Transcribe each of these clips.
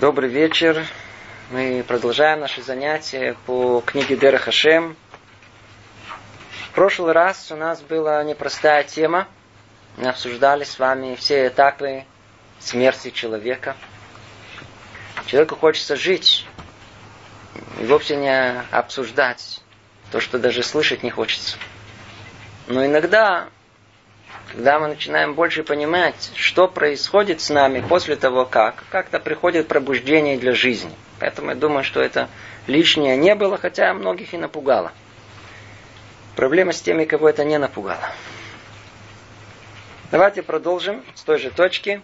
Добрый вечер. Мы продолжаем наши занятия по книге Дера Хашем. В прошлый раз у нас была непростая тема. Мы обсуждали с вами все этапы смерти человека. Человеку хочется жить и вовсе не обсуждать то, что даже слышать не хочется. Но иногда когда мы начинаем больше понимать, что происходит с нами после того, как, как-то приходит пробуждение для жизни. Поэтому я думаю, что это лишнее не было, хотя многих и напугало. Проблема с теми, кого это не напугало. Давайте продолжим с той же точки.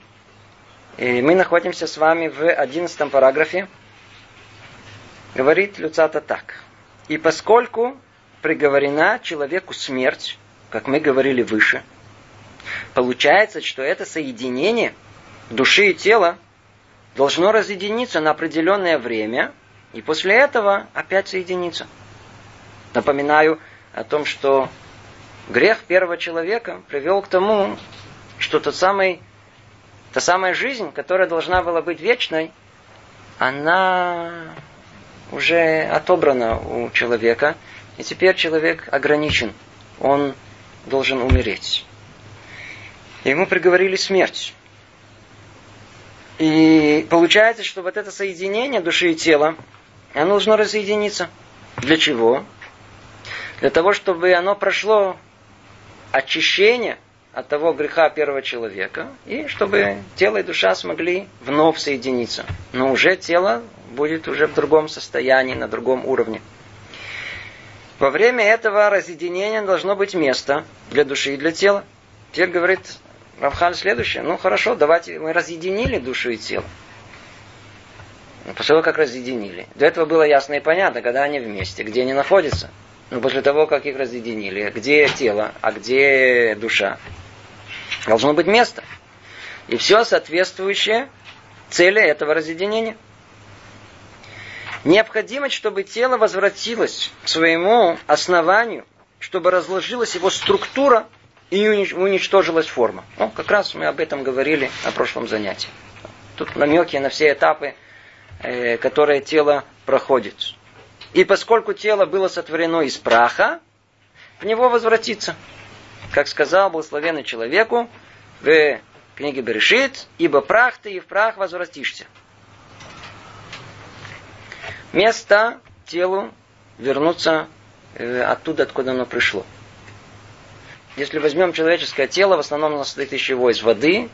И мы находимся с вами в одиннадцатом параграфе. Говорит Люцата так. И поскольку приговорена человеку смерть, как мы говорили выше – Получается, что это соединение души и тела должно разъединиться на определенное время, и после этого опять соединиться. Напоминаю о том, что грех первого человека привел к тому, что тот самый, та самая жизнь, которая должна была быть вечной, она уже отобрана у человека, и теперь человек ограничен. Он должен умереть ему приговорили смерть. И получается, что вот это соединение души и тела, оно должно разъединиться. Для чего? Для того, чтобы оно прошло очищение от того греха первого человека, и чтобы тело и душа смогли вновь соединиться. Но уже тело будет уже в другом состоянии, на другом уровне. Во время этого разъединения должно быть место для души и для тела. Теперь говорит Рамхаль следующее. Ну хорошо, давайте мы разъединили душу и тело. Ну, после того, как разъединили. До этого было ясно и понятно, когда они вместе, где они находятся. Но после того, как их разъединили, где тело, а где душа, должно быть место. И все соответствующее цели этого разъединения. Необходимость, чтобы тело возвратилось к своему основанию, чтобы разложилась его структура – и уничтожилась форма. Ну, как раз мы об этом говорили на прошлом занятии. Тут намеки на все этапы, э, которые тело проходит. И поскольку тело было сотворено из праха, в него возвратится. Как сказал благословенный человеку в книге Берешит, ибо прах ты и в прах возвратишься. Место телу вернуться э, оттуда, откуда оно пришло. Если возьмем человеческое тело, в основном оно состоит из чего? Из воды,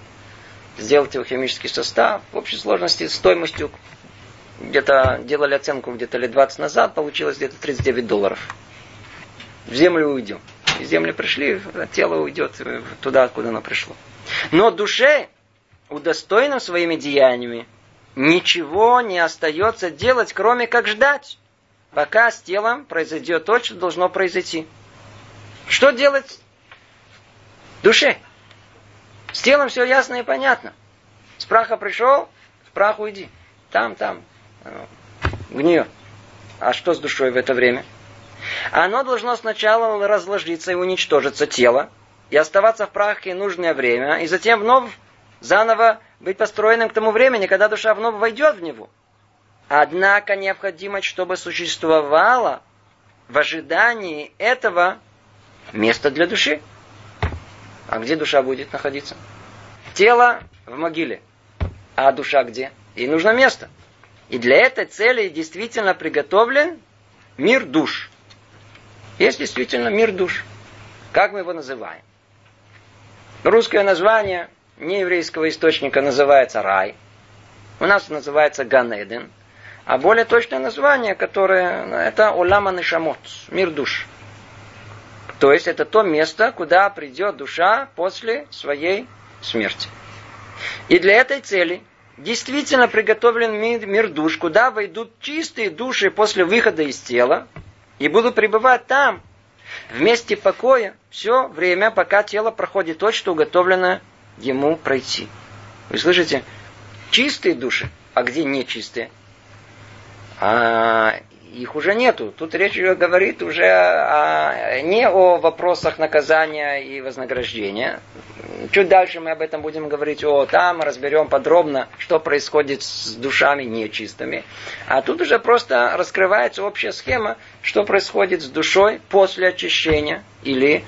сделать его химический состав, в общей сложности стоимостью где-то делали оценку где-то лет 20 назад, получилось где-то 39 долларов. В землю уйдем. Из земли пришли, а тело уйдет туда, откуда оно пришло. Но душе, удостоенным своими деяниями, ничего не остается делать, кроме как ждать, пока с телом произойдет то, что должно произойти. Что делать душе. С телом все ясно и понятно. С праха пришел, в прах уйди. Там, там, гниет. А что с душой в это время? Оно должно сначала разложиться и уничтожиться тело, и оставаться в прахе нужное время, и затем вновь заново быть построенным к тому времени, когда душа вновь войдет в него. Однако необходимо, чтобы существовало в ожидании этого место для души. А где душа будет находиться? Тело в могиле. А душа где? Ей нужно место. И для этой цели действительно приготовлен мир душ. Есть действительно мир душ. Как мы его называем? Русское название нееврейского источника называется рай. У нас называется Ганеден. А более точное название, которое это Олама Нишамот, мир душ. То есть это то место, куда придет душа после своей смерти. И для этой цели действительно приготовлен мир, мир душ, куда войдут чистые души после выхода из тела и будут пребывать там, в месте покоя, все время, пока тело проходит то, что уготовлено ему пройти. Вы слышите? Чистые души, а где нечистые? А их уже нету. Тут речь говорит уже о, не о вопросах наказания и вознаграждения. Чуть дальше мы об этом будем говорить, о, там разберем подробно, что происходит с душами нечистыми. А тут уже просто раскрывается общая схема, что происходит с душой после очищения или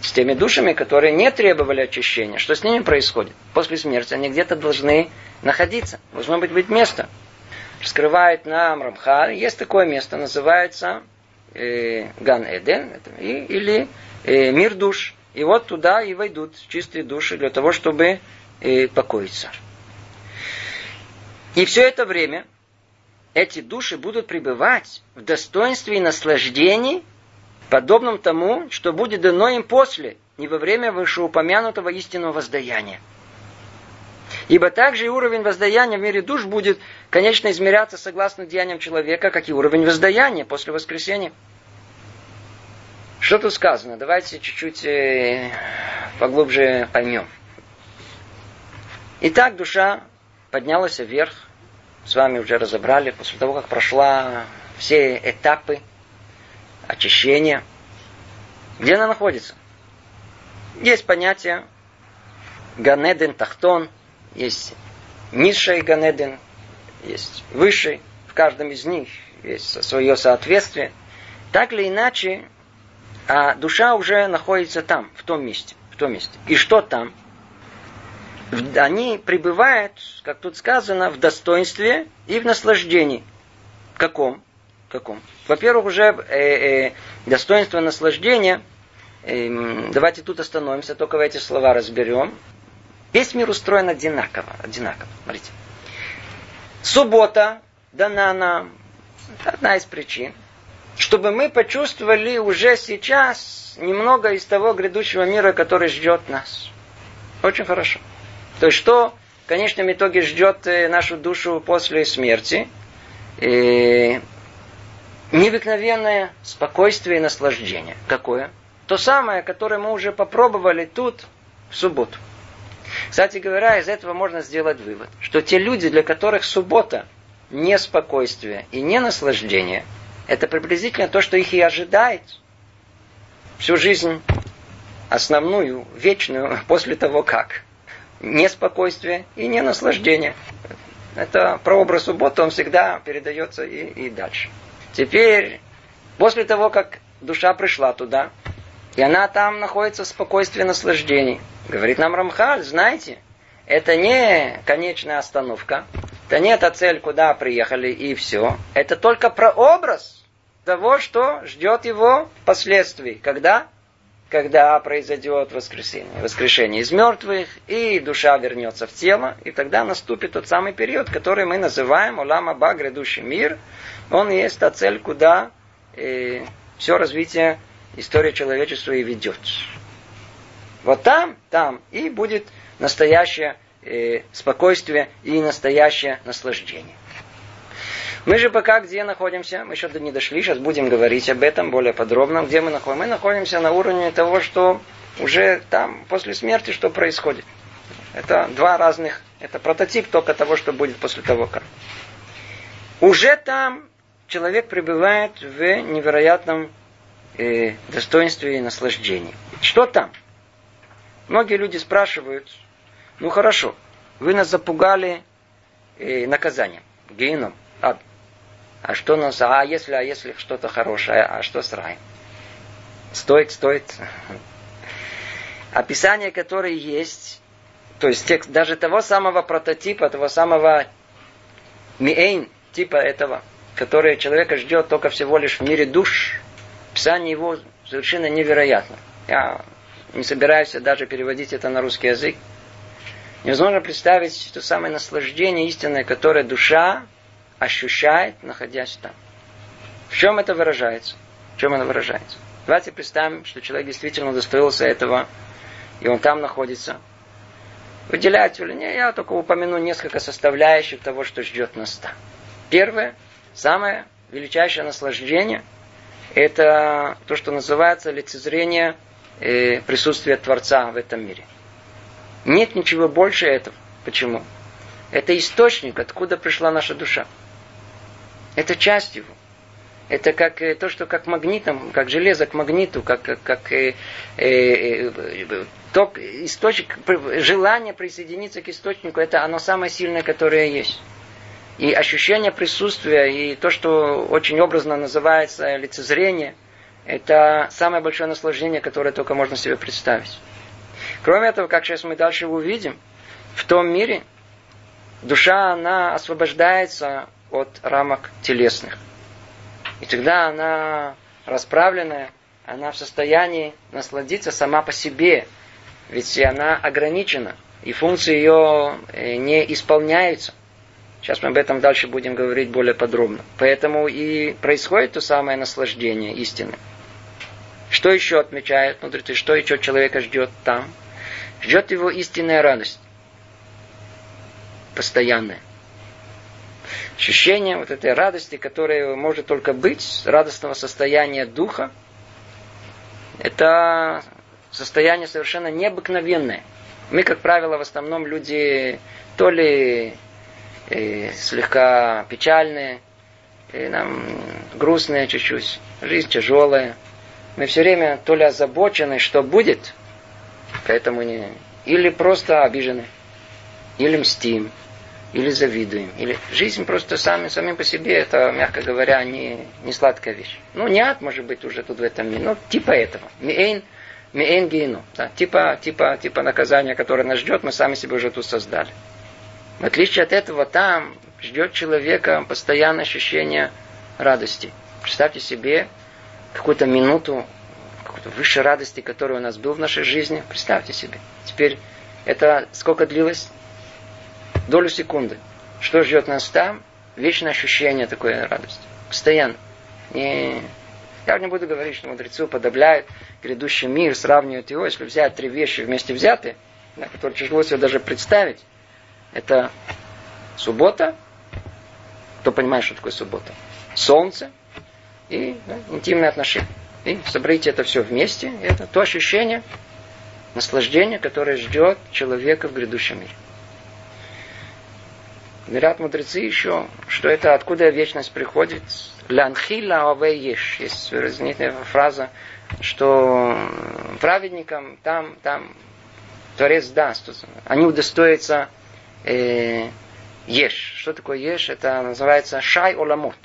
с теми душами, которые не требовали очищения. Что с ними происходит? После смерти они где-то должны находиться. Должно быть, быть место раскрывает нам Рамхаль, есть такое место, называется э, Ган Эден и, или э, мир душ. И вот туда и войдут чистые души для того, чтобы э, покоиться. И все это время эти души будут пребывать в достоинстве и наслаждении, подобном тому, что будет дано им после, не во время вышеупомянутого истинного воздаяния. Ибо также и уровень воздаяния в мире душ будет, конечно, измеряться согласно деяниям человека, как и уровень воздаяния после воскресения. Что тут сказано? Давайте чуть-чуть э, поглубже поймем. Итак, душа поднялась вверх. С вами уже разобрали, после того, как прошла все этапы очищения. Где она находится? Есть понятие Ганеден Тахтон, есть низший Ганеден, есть высший. В каждом из них есть свое соответствие. Так или иначе, а душа уже находится там, в том месте. В том месте. И что там? Они пребывают, как тут сказано, в достоинстве и в наслаждении. Каком? Каком? Во-первых, уже э, э, достоинство наслаждения. Э, давайте тут остановимся, только в эти слова разберем. Весь мир устроен одинаково. одинаково. Смотрите. Суббота дана нам. Это одна из причин. Чтобы мы почувствовали уже сейчас немного из того грядущего мира, который ждет нас. Очень хорошо. То есть что в конечном итоге ждет э, нашу душу после смерти? И необыкновенное спокойствие и наслаждение. Какое? То самое, которое мы уже попробовали тут в субботу. Кстати говоря, из этого можно сделать вывод, что те люди, для которых суббота не спокойствие и не наслаждение, это приблизительно то, что их и ожидает всю жизнь основную, вечную, после того как. Неспокойствие и не наслаждение. Это прообраз субботы, он всегда передается и, и дальше. Теперь, после того, как душа пришла туда, и она там находится в спокойствии наслаждений. Говорит нам Рамхаль, знаете, это не конечная остановка, это не та цель, куда приехали и все. Это только прообраз того, что ждет его впоследствии. Когда? Когда произойдет воскресение. Воскрешение из мертвых, и душа вернется в тело, и тогда наступит тот самый период, который мы называем Улама Ба, грядущий мир. Он есть та цель, куда э, все развитие история человечества и ведет. Вот там, там и будет настоящее э, спокойствие и настоящее наслаждение. Мы же пока где находимся? Мы еще не дошли, сейчас будем говорить об этом более подробно. Где мы находимся? Мы находимся на уровне того, что уже там, после смерти, что происходит. Это два разных, это прототип только того, что будет после того, как. Уже там человек пребывает в невероятном э, достоинстве и наслаждении. Что там? Многие люди спрашивают, ну хорошо, вы нас запугали э, наказанием, геном, ад. А что нас, а если, а если что-то хорошее, а что с раем? Стоит, стоит. Описание, которое есть, то есть текст даже того самого прототипа, того самого миэйн, типа этого, который человека ждет только всего лишь в мире душ, Писание его совершенно невероятно. Я не собираюсь даже переводить это на русский язык. Невозможно представить то самое наслаждение истинное, которое душа ощущает, находясь там. В чем это выражается? В чем оно выражается? Давайте представим, что человек действительно удостоился этого, и он там находится. Выделять или нет, я только упомяну несколько составляющих того, что ждет нас там. Первое, самое величайшее наслаждение – это то, что называется лицезрение э, присутствия Творца в этом мире. Нет ничего больше этого. Почему? Это источник, откуда пришла наша душа. Это часть его. Это как э, то, что как магнитом, как железо к магниту, как, как, как э, э, э, ток, источник, желание присоединиться к источнику, это оно самое сильное, которое есть. И ощущение присутствия, и то, что очень образно называется лицезрение, это самое большое наслаждение, которое только можно себе представить. Кроме этого, как сейчас мы дальше увидим, в том мире душа, она освобождается от рамок телесных. И тогда она расправленная, она в состоянии насладиться сама по себе. Ведь она ограничена, и функции ее э, не исполняются. Сейчас мы об этом дальше будем говорить более подробно. Поэтому и происходит то самое наслаждение истины. Что еще отмечает мудрецы? Что еще человека ждет там? Ждет его истинная радость. Постоянная. Ощущение вот этой радости, которая может только быть, радостного состояния духа, это состояние совершенно необыкновенное. Мы, как правило, в основном люди то ли э, слегка печальные, и нам грустные чуть-чуть, жизнь тяжелая. Мы все время то ли озабочены, что будет, поэтому не... Или просто обижены, или мстим, или завидуем. Или жизнь просто сами, самим по себе, это, мягко говоря, не, не сладкая вещь. Ну, не ад, может быть, уже тут в этом мире, но типа этого. Миэйн, миэйн гейну. Да, типа, типа, типа наказания, которое нас ждет, мы сами себе уже тут создали. В отличие от этого, там ждет человека постоянное ощущение радости. Представьте себе какую-то минуту какой-то высшей радости, которая у нас был в нашей жизни. Представьте себе. Теперь это сколько длилось? долю секунды. Что ждет нас там? Вечное ощущение такой радости. Постоянно. И я не буду говорить, что мудрецы уподобляют грядущий мир, сравнивают его, если взять три вещи вместе взятые, на которые тяжело себе даже представить. Это суббота, кто понимает, что такое суббота, солнце и да, интимные отношения. И соберите это все вместе, это то ощущение, наслаждение, которое ждет человека в грядущем мире. Говорят мудрецы еще, что это откуда вечность приходит. Лянхила овееш. Есть знаменитая фраза, что праведникам там, там Творец даст. Они удостоятся э, еш. Что такое еш? Это называется шай оламот.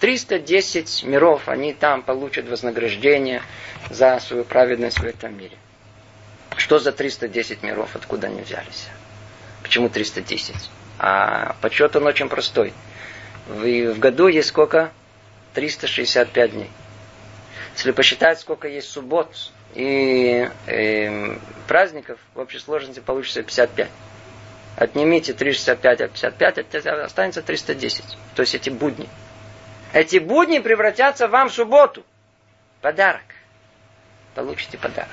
310 миров, они там получат вознаграждение за свою праведность в этом мире. Что за 310 миров? Откуда они взялись? Почему 310? А подсчет он очень простой. В, в году есть сколько? 365 дней. Если посчитать, сколько есть суббот и э, праздников, в общей сложности получится 55. Отнимите 365 от 55, останется 310. То есть эти будни. Эти будни превратятся вам в субботу. Подарок. Получите подарок.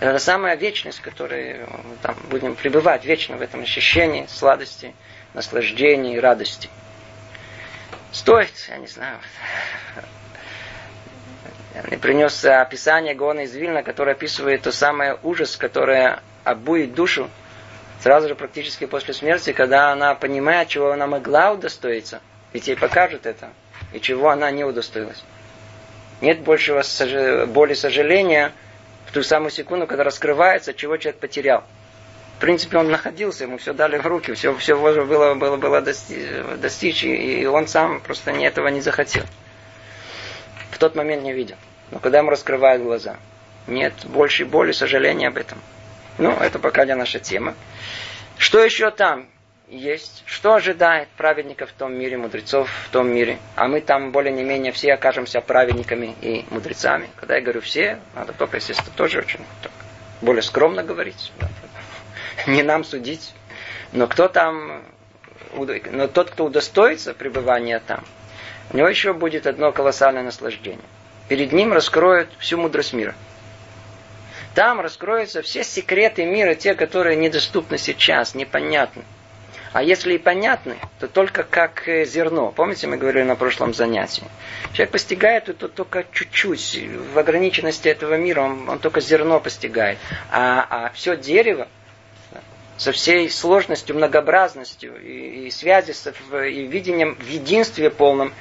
Это самая вечность, в которой мы там будем пребывать вечно в этом ощущении сладости, наслаждения и радости. Стоит, я не знаю. Мне принес описание Гона из Вильна, которое описывает то самое ужас, которое обует душу сразу же практически после смерти, когда она понимает, чего она могла удостоиться, ведь ей покажут это, и чего она не удостоилась. Нет большего боли сожаления, ту самую секунду, когда раскрывается, чего человек потерял. В принципе, он находился, ему все дали в руки, все, все было, было, было достичь, и он сам просто не этого не захотел. В тот момент не видел. Но когда ему раскрывают глаза, нет больше боли, сожаления об этом. Ну, это пока не наша тема. Что еще там? Есть, что ожидает праведников в том мире, мудрецов в том мире. А мы там более-не менее все окажемся праведниками и мудрецами. Когда я говорю все, надо только, естественно, тоже очень так, более скромно говорить. Не нам судить. Но кто там, но тот, кто удостоится пребывания там, у него еще будет одно колоссальное наслаждение. Перед ним раскроют всю мудрость мира. Там раскроются все секреты мира, те, которые недоступны сейчас, непонятны. А если и понятны, то только как э, зерно. Помните, мы говорили на прошлом занятии? Человек постигает это только чуть-чуть. В ограниченности этого мира он, он только зерно постигает. А, а все дерево, со всей сложностью, многообразностью и, и связи, с, и видением в единстве полном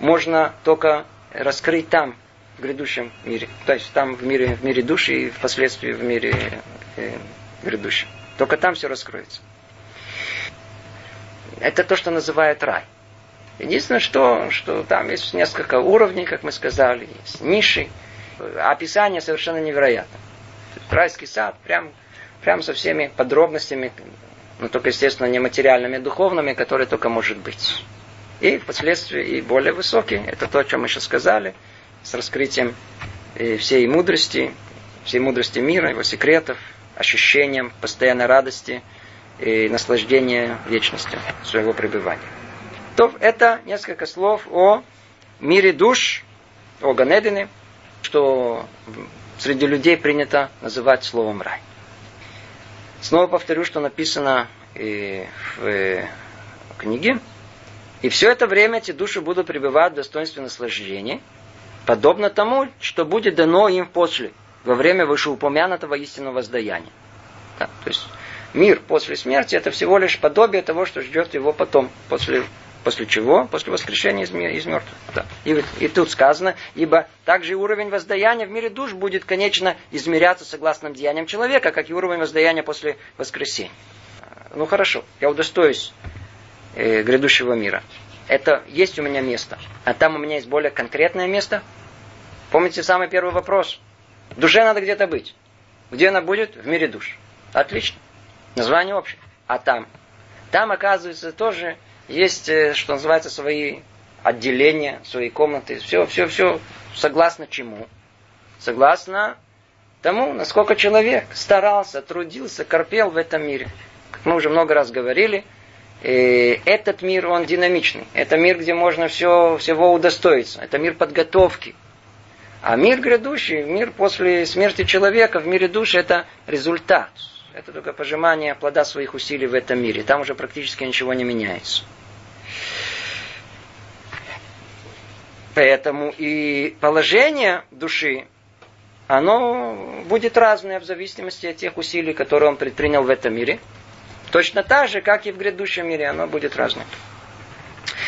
можно только раскрыть там, в грядущем мире. То есть там в мире, в мире души и впоследствии в мире э, грядущем. Только там все раскроется. Это то, что называют рай. Единственное, что, что там есть несколько уровней, как мы сказали, есть ниши. Описание совершенно невероятно. Райский сад, прям, прям со всеми подробностями, но только, естественно, не материальными, а духовными, которые только может быть. И впоследствии и более высокие, это то, о чем мы сейчас сказали, с раскрытием э, всей мудрости, всей мудрости мира, его секретов, ощущением постоянной радости и наслаждения вечностью своего пребывания то это несколько слов о мире душ, о Ганедине, что среди людей принято называть словом рай. Снова повторю, что написано и в книге. И все это время эти души будут пребывать в достоинстве наслаждения, подобно тому, что будет дано им после, во время вышеупомянутого истинного воздаяния. Да, то есть мир после смерти это всего лишь подобие того, что ждет его потом, после После чего? После воскрешения из, из мертвых. Да. И, и тут сказано, ибо также уровень воздаяния в мире душ будет, конечно, измеряться согласно деяниям человека, как и уровень воздаяния после воскресения. Ну хорошо, я удостоюсь э, грядущего мира. Это есть у меня место. А там у меня есть более конкретное место. Помните самый первый вопрос? Душе надо где-то быть. Где она будет? В мире душ. Отлично. Название общее. А там? Там, оказывается, тоже есть, э, что называется, свои отделения, свои комнаты. Все, все, все согласно чему? Согласно тому, насколько человек старался, трудился, корпел в этом мире. Как мы уже много раз говорили, э, этот мир, он динамичный. Это мир, где можно все, всего удостоиться. Это мир подготовки. А мир грядущий, мир после смерти человека, в мире души, это результат. Это только пожимание плода своих усилий в этом мире. Там уже практически ничего не меняется. Поэтому и положение души, оно будет разное в зависимости от тех усилий, которые он предпринял в этом мире. Точно так же, как и в грядущем мире, оно будет разное.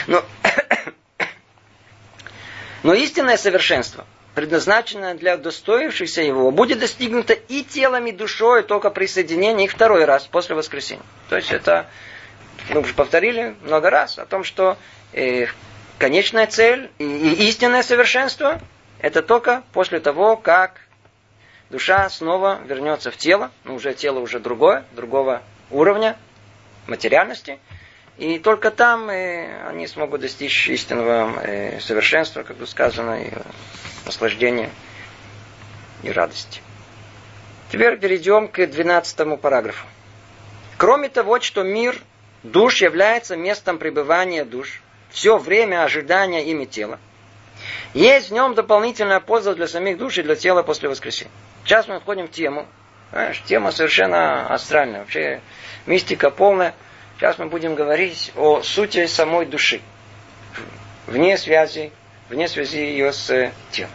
Но, но истинное совершенство – предназначенное для удостоившихся его, будет достигнуто и телом, и душой только при соединении их второй раз после воскресения. То есть это, мы уже повторили много раз о том, что э, конечная цель и, и истинное совершенство это только после того, как душа снова вернется в тело, но уже тело уже другое, другого уровня материальности, и только там э, они смогут достичь истинного э, совершенства, как бы сказано, и наслаждения и радости. Теперь перейдем к 12 параграфу. Кроме того, что мир душ является местом пребывания душ, все время ожидания ими тела, есть в нем дополнительная польза для самих душ и для тела после воскресения. Сейчас мы входим в тему. Знаешь, тема совершенно астральная. Вообще мистика полная. Сейчас мы будем говорить о сути самой души. Вне связи вне связи ее с э, телом.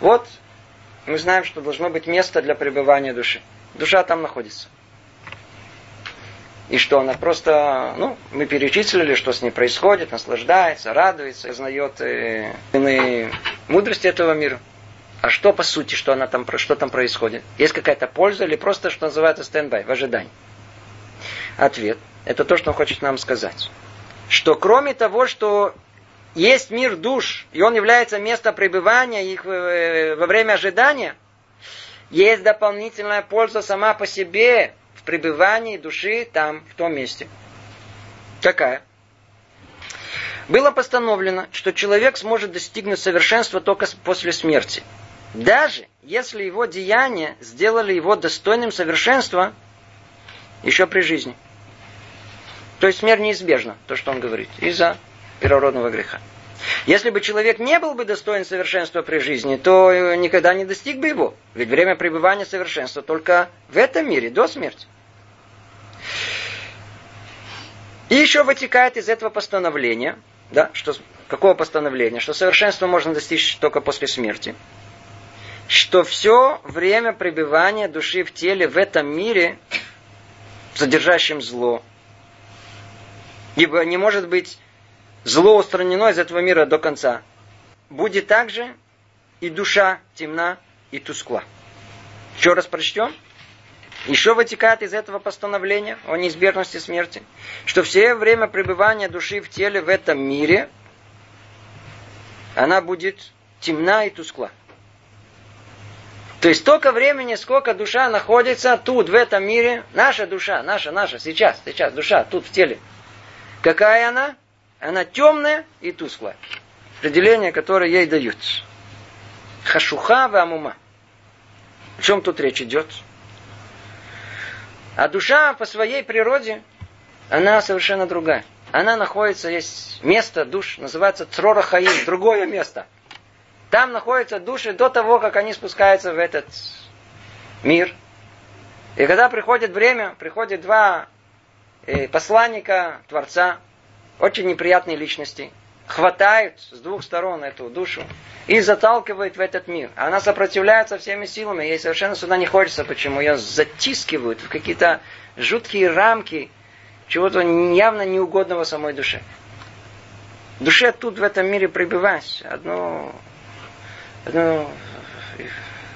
Вот мы знаем, что должно быть место для пребывания души. Душа там находится. И что она просто, ну, мы перечислили, что с ней происходит, наслаждается, радуется, знает э, мудрости этого мира. А что по сути, что, она там, что там происходит? Есть какая-то польза или просто, что называется, стендбай, в ожидании? Ответ. Это то, что он хочет нам сказать. Что кроме того, что есть мир душ, и он является местом пребывания их э, во время ожидания, есть дополнительная польза сама по себе в пребывании души там, в том месте. Какая? Было постановлено, что человек сможет достигнуть совершенства только после смерти. Даже если его деяния сделали его достойным совершенства еще при жизни. То есть смерть неизбежна, то, что он говорит, из-за первородного греха. Если бы человек не был бы достоин совершенства при жизни, то никогда не достиг бы его. Ведь время пребывания совершенства только в этом мире, до смерти. И еще вытекает из этого постановления, да, что, какого постановления? Что совершенство можно достичь только после смерти. Что все время пребывания души в теле в этом мире содержащим зло. Ибо не может быть зло устранено из этого мира до конца. Будет также и душа темна и тускла. Еще раз прочтем. Еще вытекает из этого постановления о неизбежности смерти, что все время пребывания души в теле в этом мире, она будет темна и тускла. То есть столько времени, сколько душа находится тут, в этом мире, наша душа, наша, наша, сейчас, сейчас, душа, тут в теле. Какая она? Она темная и тусклая. Определение, которое ей дают. Хашуха вамума. О чем тут речь идет? А душа по своей природе, она совершенно другая. Она находится, есть место душ, называется Црора другое место. Там находятся души до того, как они спускаются в этот мир. И когда приходит время, приходят два э, посланника Творца, очень неприятные личности, хватают с двух сторон эту душу и заталкивают в этот мир. Она сопротивляется всеми силами, ей совершенно сюда не хочется. Почему? Ее затискивают в какие-то жуткие рамки чего-то явно неугодного самой душе. Душе тут в этом мире пребывать одно ну,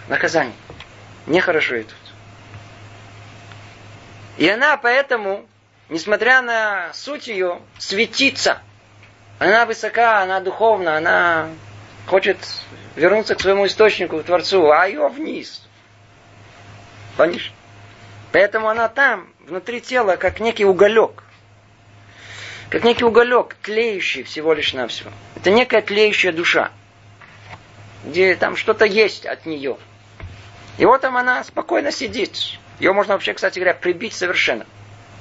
наказание. Нехорошо и тут. И она поэтому, несмотря на суть ее, светится. Она высока, она духовна, она хочет вернуться к своему источнику, к Творцу, а ее вниз. Понимаешь? Поэтому она там, внутри тела, как некий уголек. Как некий уголек, тлеющий всего лишь навсего. Это некая тлеющая душа где там что-то есть от нее. И вот там она спокойно сидит. Ее можно вообще, кстати говоря, прибить совершенно.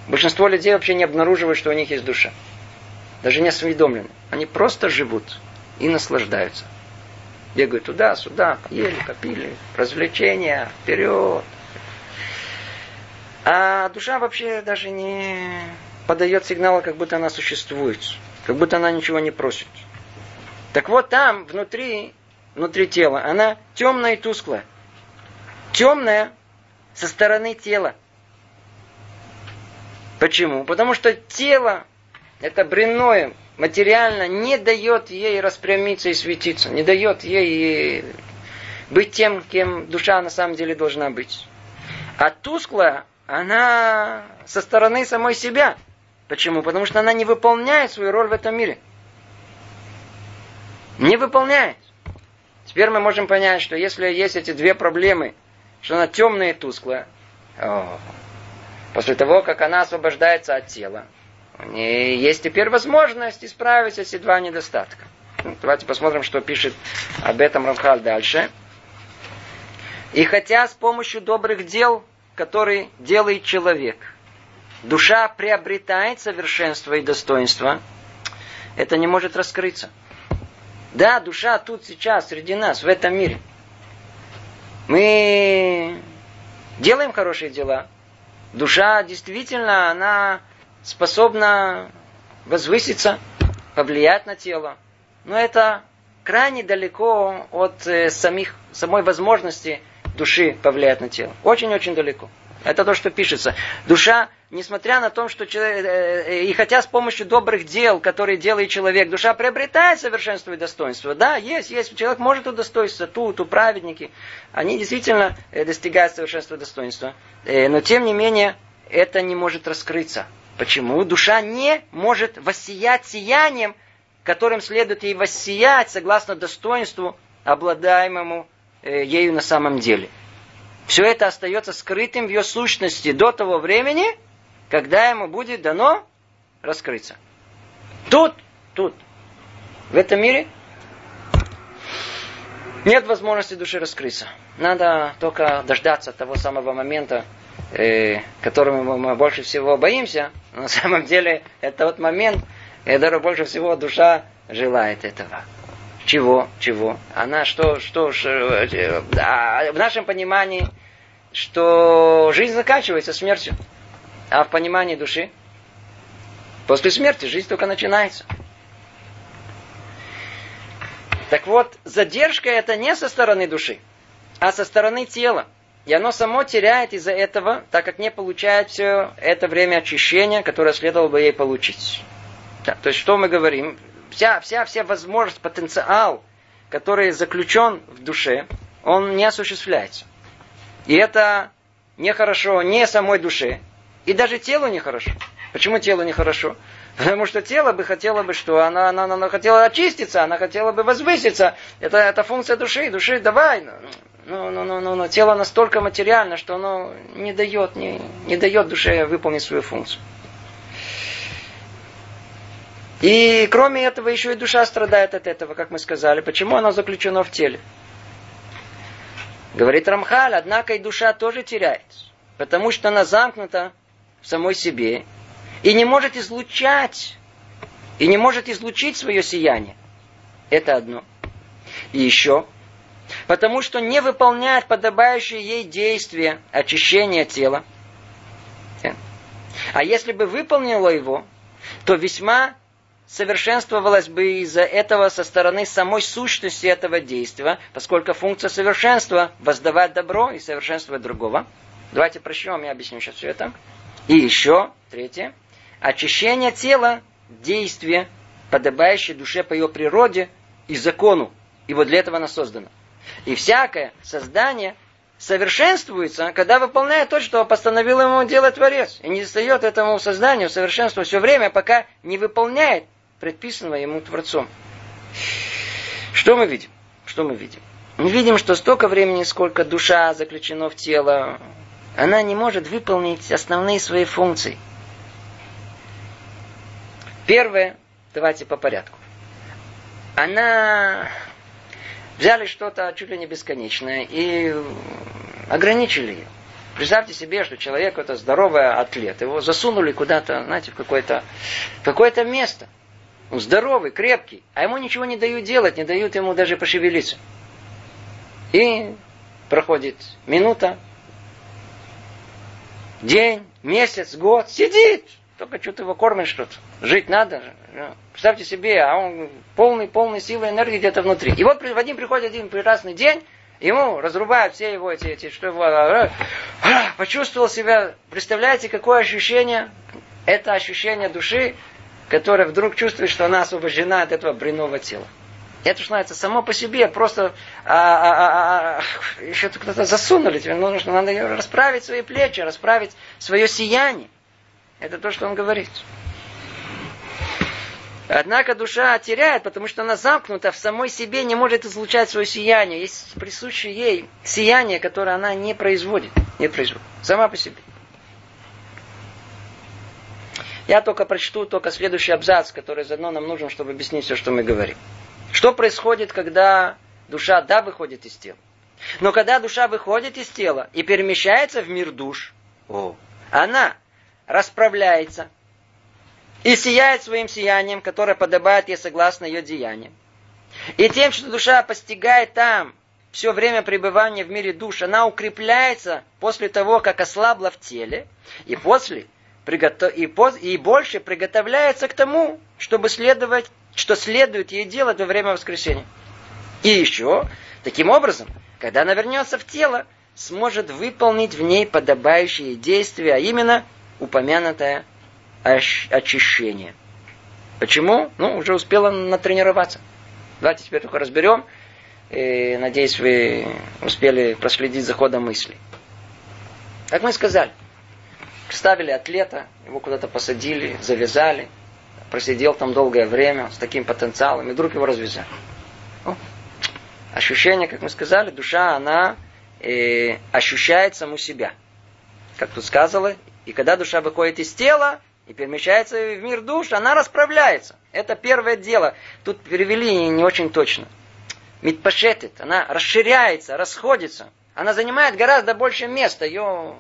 Большинство людей вообще не обнаруживают, что у них есть душа. Даже не осведомлены. Они просто живут и наслаждаются. Бегают туда, сюда, поели, попили, развлечения, вперед. А душа вообще даже не подает сигнала, как будто она существует. Как будто она ничего не просит. Так вот там, внутри, внутри тела, она темная и тусклая. Темная со стороны тела. Почему? Потому что тело, это бренное, материально, не дает ей распрямиться и светиться, не дает ей быть тем, кем душа на самом деле должна быть. А тусклая, она со стороны самой себя. Почему? Потому что она не выполняет свою роль в этом мире. Не выполняет. Теперь мы можем понять, что если есть эти две проблемы, что она темная и тусклая, после того, как она освобождается от тела, у нее есть теперь возможность исправить эти два недостатка. Ну, давайте посмотрим, что пишет об этом Рамхаль дальше. И хотя с помощью добрых дел, которые делает человек, душа приобретает совершенство и достоинство, это не может раскрыться. Да, душа тут сейчас, среди нас, в этом мире. Мы делаем хорошие дела. Душа действительно, она способна возвыситься, повлиять на тело. Но это крайне далеко от э, самих, самой возможности души повлиять на тело. Очень-очень далеко. Это то, что пишется. Душа, несмотря на то, что человек, э, э, и хотя с помощью добрых дел, которые делает человек, душа приобретает совершенство и достоинство. Да, есть, есть. Человек может удостоиться, тут, у праведники. Они действительно э, достигают совершенства и достоинства. Но тем не менее, это не может раскрыться. Почему? Душа не может воссиять сиянием, которым следует ей воссиять согласно достоинству, обладаемому ею на самом деле. Все это остается скрытым в ее сущности до того времени, когда ему будет дано раскрыться. Тут, тут, в этом мире нет возможности души раскрыться. Надо только дождаться того самого момента, э, которому мы больше всего боимся. На самом деле это тот момент, когда больше всего душа желает этого. Чего? Чего? Она что, что, что э, а в нашем понимании, что жизнь заканчивается смертью. А в понимании души, после смерти жизнь только начинается. Так вот, задержка это не со стороны души, а со стороны тела. и оно само теряет из-за этого, так как не получает все это время очищения, которое следовало бы ей получить. Да, то есть, что мы говорим? Вся, вся, вся возможность, потенциал, который заключен в душе, он не осуществляется. И это нехорошо не самой душе, и даже телу нехорошо. Почему телу нехорошо? Потому что тело бы хотело бы, что она, она, она хотела очиститься, она хотела бы возвыситься. Это, это функция души. Души давай, но, но, но, но, но тело настолько материально, что оно не дает, не, не дает душе выполнить свою функцию. И кроме этого еще и душа страдает от этого, как мы сказали. Почему оно заключено в теле? Говорит Рамхаль, однако и душа тоже теряется. Потому что она замкнута в самой себе и не может излучать, и не может излучить свое сияние. Это одно. И еще потому что не выполняет подобающие ей действия очищения тела. А если бы выполнила его, то весьма совершенствовалась бы из-за этого со стороны самой сущности этого действия, поскольку функция совершенства – воздавать добро и совершенствовать другого. Давайте прочтем, я объясню сейчас все это. И еще, третье, очищение тела – действие, подобающее душе по ее природе и закону. И вот для этого она создана. И всякое создание совершенствуется, когда выполняет то, что постановил ему делать Творец. И не достает этому созданию совершенства все время, пока не выполняет предписанного ему Творцом. Что мы видим? Что мы видим? Мы видим, что столько времени, сколько душа заключена в тело, она не может выполнить основные свои функции. Первое, давайте по порядку. Она взяли что-то чуть ли не бесконечное и ограничили ее. Представьте себе, что человек это здоровый атлет, его засунули куда-то, знаете, в какое-то какое место. Он здоровый, крепкий, а ему ничего не дают делать, не дают ему даже пошевелиться. И проходит минута, день, месяц, год, сидит, только что-то его кормишь что-то. Жить надо. Представьте себе, а он полный, полный силы энергии где-то внутри. И вот в один приходит один прекрасный день, ему разрубают все его эти, эти что его, а, а, почувствовал себя, представляете, какое ощущение? Это ощущение души, которое вдруг чувствует, что она освобождена от этого бренного тела. Это что называется само по себе, просто а, а, а, а, еще кто-то засунули, тебе нужно, надо расправить свои плечи, расправить свое сияние. Это то, что он говорит. Однако душа теряет, потому что она замкнута в самой себе, не может излучать свое сияние. Есть присущее ей сияние, которое она не производит. Не производит. Сама по себе. Я только прочту только следующий абзац, который заодно нам нужен, чтобы объяснить все, что мы говорим. Что происходит, когда душа, да, выходит из тела? Но когда душа выходит из тела и перемещается в мир душ, о, она расправляется и сияет своим сиянием, которое подобает ей согласно ее деяниям. И тем, что душа постигает там все время пребывания в мире душ, она укрепляется после того, как ослабла в теле, и после и, поз... и больше приготовляется к тому, чтобы следовать, что следует ей делать во время воскресения. И еще, таким образом, когда она вернется в тело, сможет выполнить в ней подобающие действия, а именно упомянутое очищение. Почему? Ну, уже успела натренироваться. Давайте теперь только разберем. И, надеюсь, вы успели проследить за ходом мысли. Как мы сказали, ставили атлета, его куда-то посадили, завязали, просидел там долгое время с таким потенциалом, и вдруг его развязали. О, ощущение, как мы сказали, душа, она э, ощущает саму себя. Как тут сказано, и когда душа выходит из тела и перемещается в мир душ, она расправляется. Это первое дело. Тут перевели не очень точно. Митпашетит, она расширяется, расходится. Она занимает гораздо больше места. Ее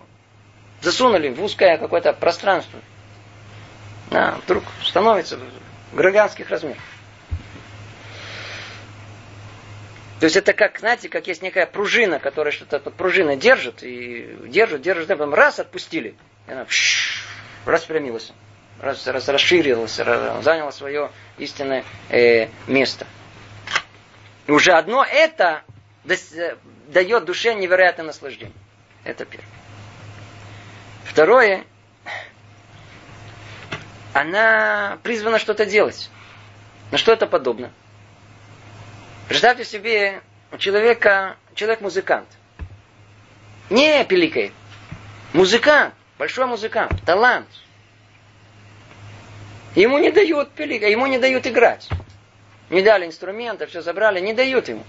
засунули в узкое какое-то пространство. А, вдруг становится гражданских размеров. То есть это как, знаете, как есть некая пружина, которая что-то под пружиной держит, и держит, держит, потом раз отпустили, и она распрямилась, раз, раз, расширилась, раз, заняла свое истинное э, место. И уже одно это дает душе невероятное наслаждение. Это первое. Второе, она призвана что-то делать. На что это подобно? Представьте себе у человека, человек-музыкант. Не пиликает. Музыкант, большой музыкант, талант. Ему не дают пиликать, ему не дают играть. Не дали инструмента, все забрали, не дают ему.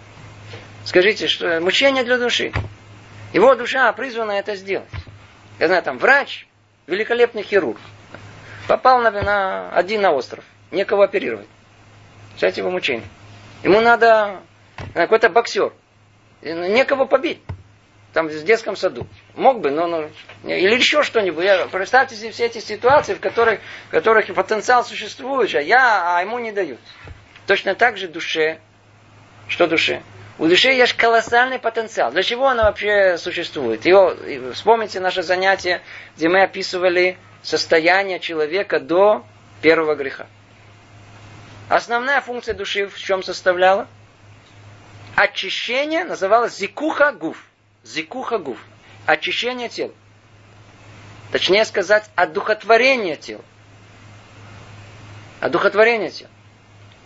Скажите, что мучение для души. Его душа призвана это сделать. Я знаю, там врач, великолепный хирург. Попал на, на один на остров. Некого оперировать. Представляете его мучение. Ему надо какой-то боксер. Некого побить. Там в детском саду. Мог бы, но, но или еще что-нибудь. Представьте себе все эти ситуации, в которых, в которых потенциал существует, а я, а ему не дают. Точно так же душе. Что душе? У души есть колоссальный потенциал. Для чего она вообще существует? Его, вспомните наше занятие, где мы описывали состояние человека до первого греха. Основная функция души в чем составляла? Очищение называлось зикуха гуф. Зикуха гуф. Очищение тела. Точнее сказать, одухотворение тела. Одухотворение тела.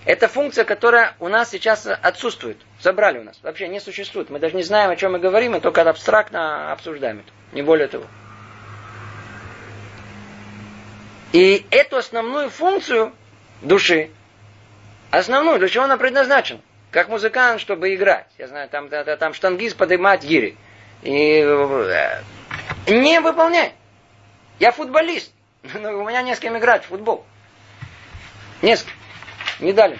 Это функция, которая у нас сейчас отсутствует. Забрали у нас. Вообще не существует. Мы даже не знаем, о чем мы говорим, мы только абстрактно обсуждаем это. Не более того. И эту основную функцию души, основную, для чего она предназначена? Как музыкант, чтобы играть. Я знаю, там, там, там штангист поднимать гири. И э, не выполняй. Я футболист. Но у меня не с кем играть в футбол. Не с кем. Не дали.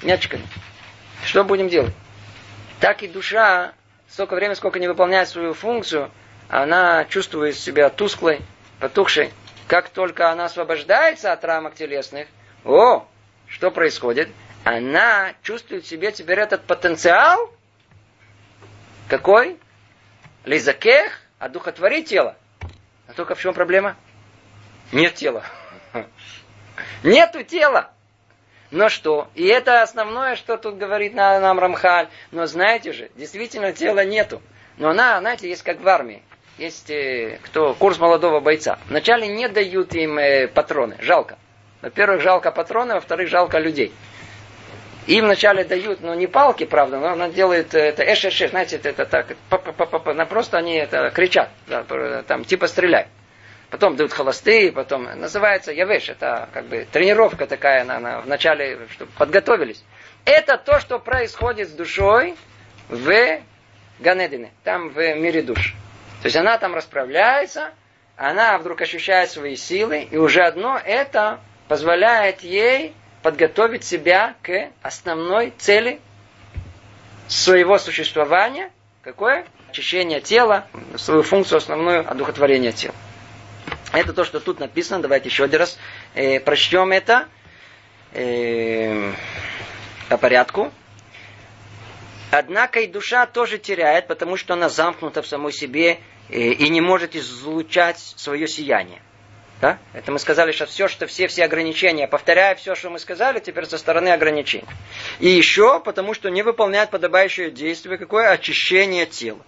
Мячиками. Что будем делать? Так и душа, столько времени, сколько не выполняет свою функцию, она чувствует себя тусклой, потухшей. Как только она освобождается от рамок телесных, о, что происходит? Она чувствует в себе теперь этот потенциал. Какой? Лизакех, одухотворить тело. А только в чем проблема? Нет тела. Нету тела. Но что? И это основное, что тут говорит нам Рамхаль. Но знаете же, действительно тела нету. Но она, знаете, есть как в армии. Есть э, кто, курс молодого бойца. Вначале не дают им э, патроны. Жалко. Во-первых, жалко патроны, во-вторых, жалко людей. Им вначале дают, ну не палки, правда, но она делает э, это эш, эш, знаете, это, так, -па, просто они это кричат, да, там типа стреляй потом дают холостые, потом называется явеш, это как бы тренировка такая на, на, в начале, чтобы подготовились. Это то, что происходит с душой в Ганедине, там в мире душ. То есть она там расправляется, она вдруг ощущает свои силы, и уже одно это позволяет ей подготовить себя к основной цели своего существования. Какое? Очищение тела, свою функцию основную одухотворение тела. Это то, что тут написано. Давайте еще один раз э, прочтем это э, по порядку. Однако и душа тоже теряет, потому что она замкнута в самой себе э, и не может излучать свое сияние. Да? Это мы сказали сейчас все, что все, все ограничения. Повторяя все, что мы сказали, теперь со стороны ограничений. И еще потому, что не выполняет подобающее действие, какое очищение тела.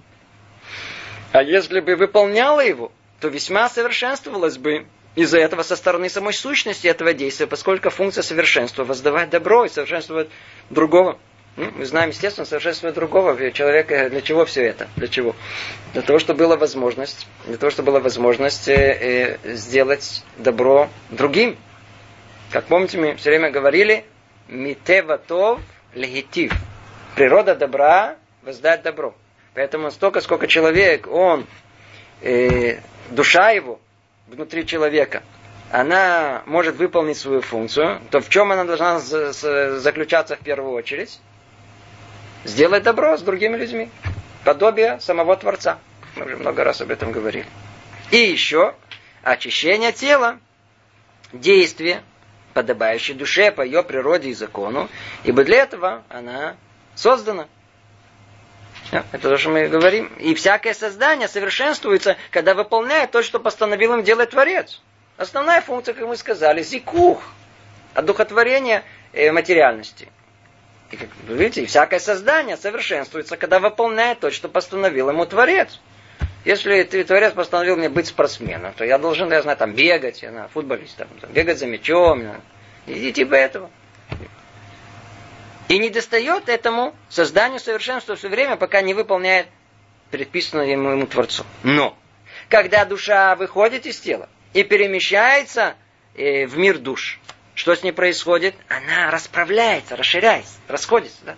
А если бы выполняла его, то весьма совершенствовалась бы из-за этого со стороны самой сущности этого действия, поскольку функция совершенства воздавать добро и совершенствовать другого. Ну, мы знаем, естественно, совершенствовать другого человека. Для чего все это? Для чего? Для того, чтобы была возможность, для того, чтобы была возможность э, э, сделать добро другим. Как помните, мы все время говорили, митеватов легитив. Природа добра воздать добро. Поэтому столько, сколько человек, он э, душа его внутри человека, она может выполнить свою функцию, то в чем она должна заключаться в первую очередь? Сделать добро с другими людьми. Подобие самого Творца. Мы уже много раз об этом говорили. И еще очищение тела. Действие, подобающее душе по ее природе и закону. Ибо для этого она создана. Это то, что мы говорим. И всякое создание совершенствуется, когда выполняет то, что постановил им делать Творец. Основная функция, как мы сказали, зикух, одухотворение э, материальности. И, как вы видите, всякое создание совершенствуется, когда выполняет то, что постановил ему Творец. Если ты, Творец постановил мне быть спортсменом, то я должен, я знаю, там, бегать, я знаю, футболистом, бегать за мячом, и типа этого. И не достает этому созданию совершенства все время, пока не выполняет предписанное ему, ему Творцу. Но, когда душа выходит из тела и перемещается э, в мир душ, что с ней происходит? Она расправляется, расширяется, расходится. Да?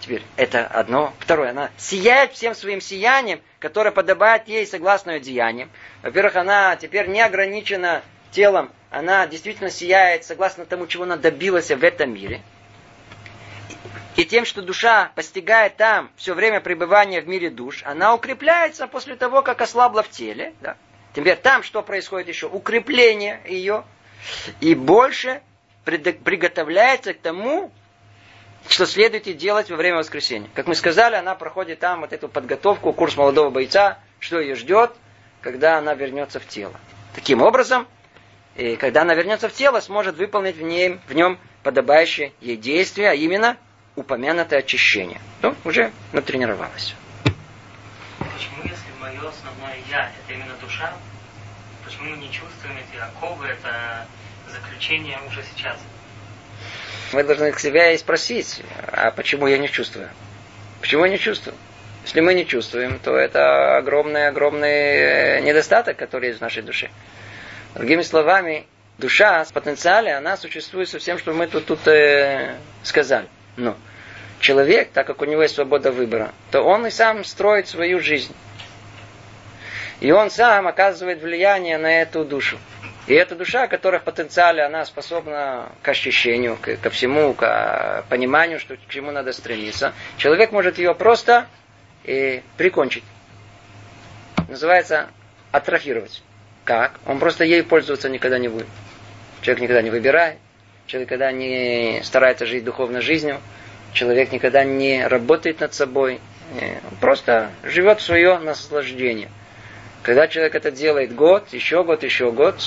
Теперь это одно. Второе, она сияет всем своим сиянием, которое подобает ей согласно ее деяниям. Во-первых, она теперь не ограничена телом, она действительно сияет согласно тому, чего она добилась в этом мире. И тем, что душа постигает там все время пребывания в мире душ, она укрепляется после того, как ослабла в теле. Да. Теперь там что происходит еще? Укрепление ее. И больше приготовляется к тому, что следует и делать во время воскресения. Как мы сказали, она проходит там вот эту подготовку, курс молодого бойца, что ее ждет, когда она вернется в тело. Таким образом, и когда она вернется в тело, сможет выполнить в, ней, в нем подобающее ей действие, а именно упомянутое очищение. Ну, уже натренировалась. Почему, если мое основное я, это именно душа, почему мы не чувствуем эти оковы, это заключение уже сейчас? Мы должны к себя и спросить, а почему я не чувствую? Почему я не чувствую? Если мы не чувствуем, то это огромный-огромный э, недостаток, который есть в нашей душе. Другими словами, душа с потенциале, она существует со всем, что мы тут, тут э, сказали. Но человек, так как у него есть свобода выбора, то он и сам строит свою жизнь. И он сам оказывает влияние на эту душу. И эта душа, которая в потенциале, она способна к ощущению, к, ко всему, к пониманию, что к чему надо стремиться, человек может ее просто и прикончить. Называется атрофировать. Как? Он просто ей пользоваться никогда не будет. Человек никогда не выбирает, человек никогда не старается жить духовной жизнью, человек никогда не работает над собой, он просто живет свое наслаждение. Когда человек это делает год, еще год, еще год,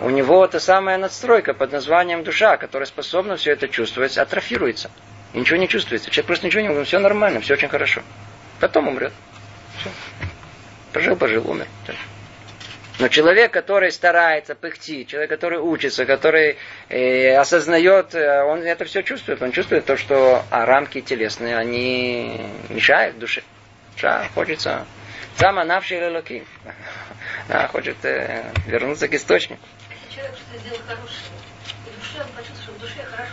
у него эта самая надстройка под названием душа, которая способна все это чувствовать, атрофируется. И ничего не чувствуется. Человек просто ничего не умрет. Все нормально, все очень хорошо. Потом умрет. Все. Пожил, пожил, умер. Но человек, который старается пыхти, человек, который учится, который э, осознает, э, он это все чувствует. Он чувствует то, что а рамки телесные, они мешают душе. Душа хочется. Сама навший лелоки. Да, хочет э, вернуться к источнику. Если человек что-то сделал хорошее, и душе он почувствует, что в душе хорошо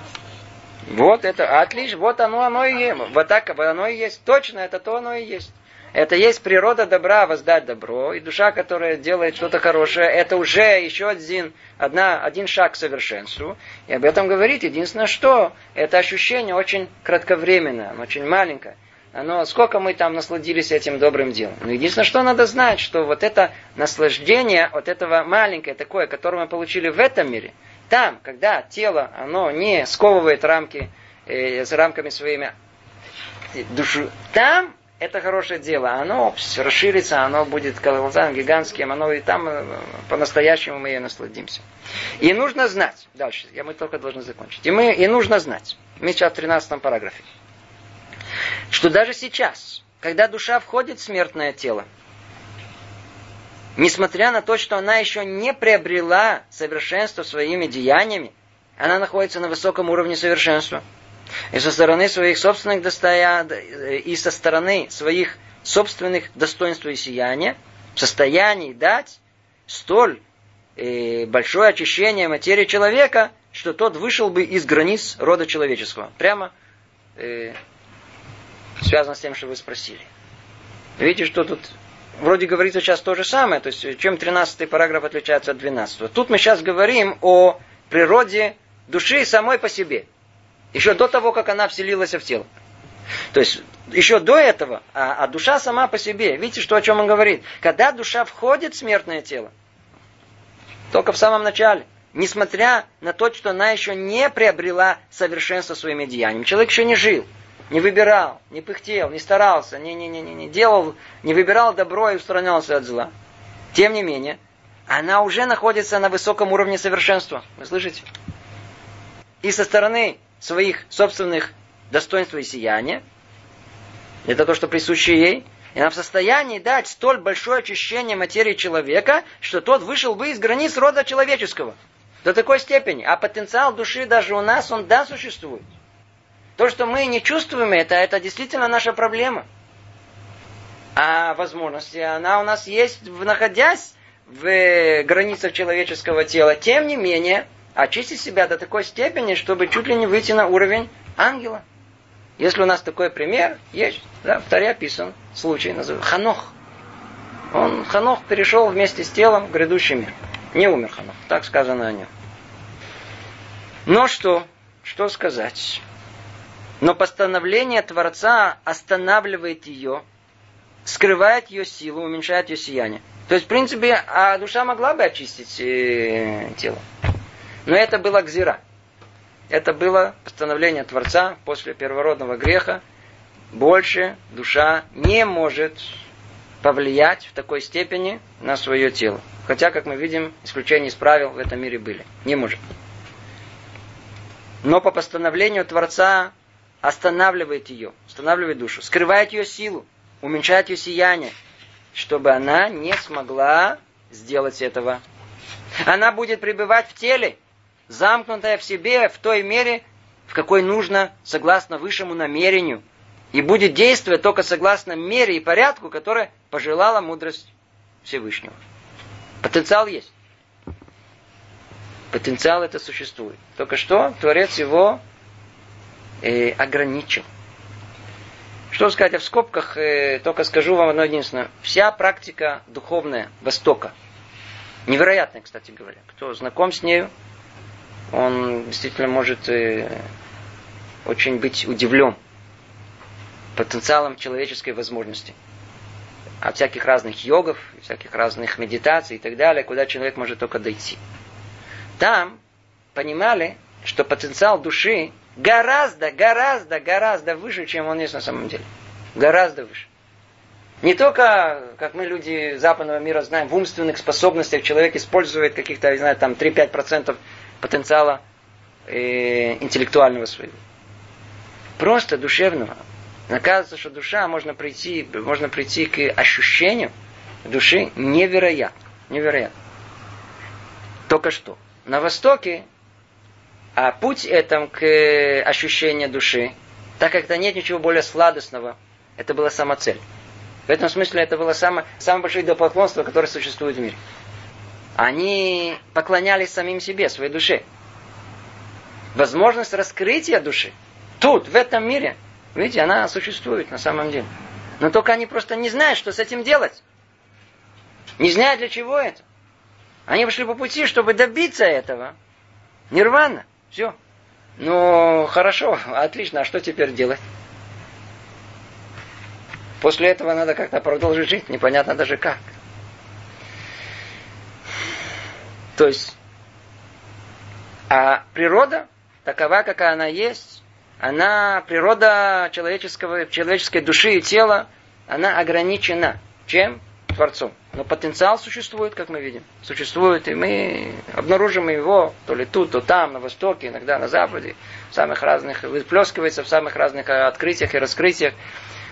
Вот это, отлично, вот оно, оно и есть. Вот так оно и есть. Точно, это то оно и есть. Это есть природа добра, воздать добро. И душа, которая делает что-то хорошее, это уже еще один, одна, один шаг к совершенству. И об этом говорит. Единственное, что это ощущение очень кратковременное, очень маленькое. Оно, сколько мы там насладились этим добрым делом. Но единственное, что надо знать, что вот это наслаждение от этого маленькое такое, которое мы получили в этом мире, там, когда тело, оно не сковывает рамки, э, с рамками своими душу, там это хорошее дело. Оно расширится, оно будет глазам гигантским, оно и там э, по-настоящему мы ее насладимся. И нужно знать, дальше, я мы только должны закончить. И, мы, и нужно знать, мы сейчас в 13 параграфе, что даже сейчас, когда душа входит в смертное тело, несмотря на то, что она еще не приобрела совершенство своими деяниями, она находится на высоком уровне совершенства – и со стороны своих собственных достоя... и со стороны своих собственных достоинств и сияния в состоянии дать столь э, большое очищение материи человека, что тот вышел бы из границ рода человеческого. Прямо э, связано с тем, что вы спросили. Видите, что тут вроде говорится сейчас то же самое, то есть чем 13 параграф отличается от 12. Тут мы сейчас говорим о природе души самой по себе. Еще до того, как она вселилась в тело. То есть, еще до этого, а, а душа сама по себе, видите, что, о чем он говорит? Когда душа входит в смертное тело, только в самом начале, несмотря на то, что она еще не приобрела совершенство своими деяниями, человек еще не жил, не выбирал, не пыхтел, не старался, не, не, не, не, не делал, не выбирал добро и устранялся от зла. Тем не менее, она уже находится на высоком уровне совершенства. Вы слышите? И со стороны своих собственных достоинств и сияния, это то, что присуще ей, И она в состоянии дать столь большое очищение материи человека, что тот вышел бы из границ рода человеческого. До такой степени. А потенциал души даже у нас, он да, существует. То, что мы не чувствуем это, это действительно наша проблема. А возможности, она у нас есть, находясь в границах человеческого тела. Тем не менее, очистить себя до такой степени, чтобы чуть ли не выйти на уровень ангела. Если у нас такой пример, есть, да, в Таре описан случай, называется Ханох. Он, Ханох перешел вместе с телом в грядущий мир. Не умер Ханох, так сказано о нем. Но что? Что сказать? Но постановление Творца останавливает ее, скрывает ее силу, уменьшает ее сияние. То есть, в принципе, а душа могла бы очистить э, тело. Но это было гзира. Это было постановление Творца после первородного греха. Больше душа не может повлиять в такой степени на свое тело. Хотя, как мы видим, исключения из правил в этом мире были. Не может. Но по постановлению Творца останавливает ее, останавливает душу, скрывает ее силу, уменьшает ее сияние, чтобы она не смогла сделать этого. Она будет пребывать в теле, замкнутая в себе в той мере, в какой нужно, согласно высшему намерению, и будет действовать только согласно мере и порядку, которое пожелала мудрость Всевышнего. Потенциал есть. Потенциал это существует. Только что Творец его э, ограничил. Что сказать, я в скобках э, только скажу вам одно единственное. Вся практика духовная Востока, невероятная, кстати говоря, кто знаком с нею, он действительно может э, очень быть удивлен потенциалом человеческой возможности. От всяких разных йогов, всяких разных медитаций и так далее, куда человек может только дойти. Там понимали, что потенциал души гораздо, гораздо, гораздо выше, чем он есть на самом деле. Гораздо выше. Не только, как мы люди западного мира знаем, в умственных способностях человек использует каких-то, не знаю, там 3-5% потенциала э, интеллектуального своего. Просто душевного. Оказывается, что душа можно прийти, можно прийти к ощущению души невероятно. Невероятно. Только что. На Востоке а путь этом к ощущению души, так как это нет ничего более сладостного, это была сама цель. В этом смысле это было самое, самое большое идолопоклонство, которое существует в мире. Они поклонялись самим себе, своей душе. Возможность раскрытия души тут, в этом мире, видите, она существует на самом деле. Но только они просто не знают, что с этим делать. Не знают, для чего это. Они пошли по пути, чтобы добиться этого. Нирвана. Все. Ну, хорошо, отлично, а что теперь делать? После этого надо как-то продолжить жить, непонятно даже как. То есть, а природа такова, какая она есть, она, природа человеческого, человеческой души и тела, она ограничена. Чем? Творцом. Но потенциал существует, как мы видим. Существует, и мы обнаружим его то ли тут, то там, на востоке, иногда на западе, в самых разных, выплескивается в самых разных э, открытиях и раскрытиях.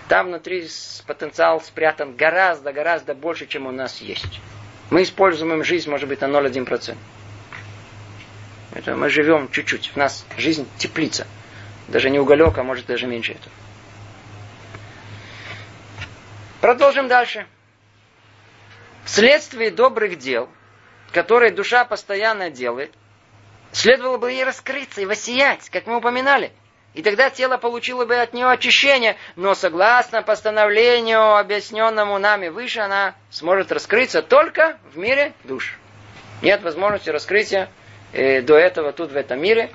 Там внутри потенциал спрятан гораздо, гораздо больше, чем у нас есть. Мы используем жизнь, может быть, на 0,1%. Это мы живем чуть-чуть. У нас жизнь теплица. Даже не уголек, а может даже меньше этого. Продолжим дальше. Вследствие добрых дел, которые душа постоянно делает, следовало бы ей раскрыться и воссиять, как мы упоминали. И тогда тело получило бы от нее очищение, но согласно постановлению, объясненному нами выше, она сможет раскрыться только в мире душ. Нет возможности раскрытия э, до этого тут в этом мире.